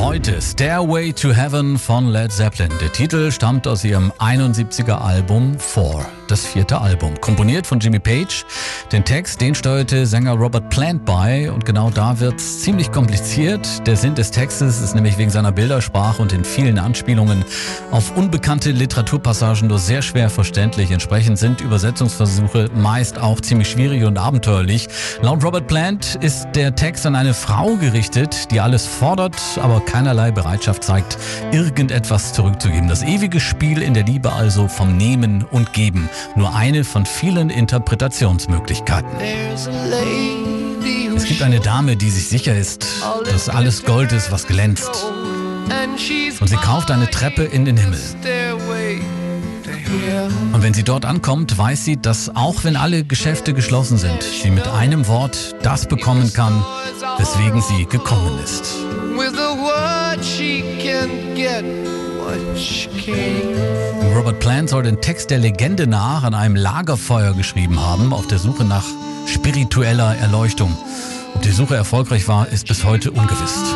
Heute Stairway to Heaven von Led Zeppelin. Der Titel stammt aus ihrem 71er Album Four, das vierte Album. Komponiert von Jimmy Page. Den Text, den steuerte Sänger Robert Plant bei und genau da wird's ziemlich kompliziert. Der Sinn des Textes ist nämlich wegen seiner Bildersprache und den vielen Anspielungen auf unbekannte Literaturpassagen nur sehr schwer verständlich. Entsprechend sind Übersetzungsversuche meist auch ziemlich schwierig und abenteuerlich. Laut Robert Plant ist der Text an eine Frau gerichtet, die alles fordert, aber keinerlei Bereitschaft zeigt, irgendetwas zurückzugeben. Das ewige Spiel in der Liebe also vom Nehmen und Geben. Nur eine von vielen Interpretationsmöglichkeiten. Es gibt eine Dame, die sich sicher ist, dass alles Gold ist, was glänzt. Und sie kauft eine Treppe in den Himmel. Wenn sie dort ankommt, weiß sie, dass auch wenn alle Geschäfte geschlossen sind, sie mit einem Wort das bekommen kann, weswegen sie gekommen ist. Robert Plant soll den Text der Legende nach an einem Lagerfeuer geschrieben haben, auf der Suche nach spiritueller Erleuchtung. Ob die Suche erfolgreich war, ist bis heute ungewiss.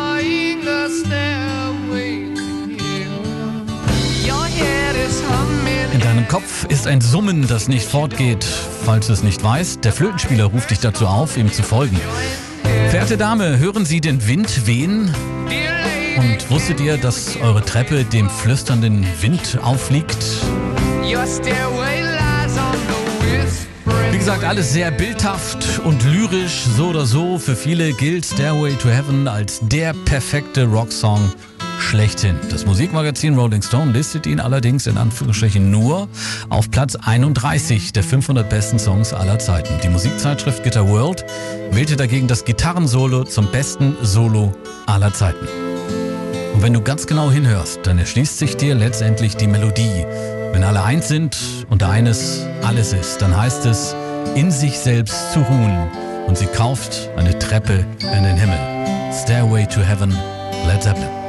Kopf ist ein Summen, das nicht fortgeht. Falls du es nicht weißt, der Flötenspieler ruft dich dazu auf, ihm zu folgen. Verehrte Dame, hören Sie den Wind wehen? Und wusstet ihr, dass eure Treppe dem flüsternden Wind aufliegt? Wie gesagt, alles sehr bildhaft und lyrisch, so oder so. Für viele gilt Stairway to Heaven als der perfekte Rocksong schlechthin. Das Musikmagazin Rolling Stone listet ihn allerdings in Anführungsstrichen nur auf Platz 31 der 500 besten Songs aller Zeiten. Die Musikzeitschrift Guitar World wählte dagegen das Gitarrensolo zum besten Solo aller Zeiten. Und wenn du ganz genau hinhörst, dann erschließt sich dir letztendlich die Melodie. Wenn alle eins sind und eines alles ist, dann heißt es, in sich selbst zu ruhen. Und sie kauft eine Treppe in den Himmel. Stairway to Heaven, Led Zeppelin.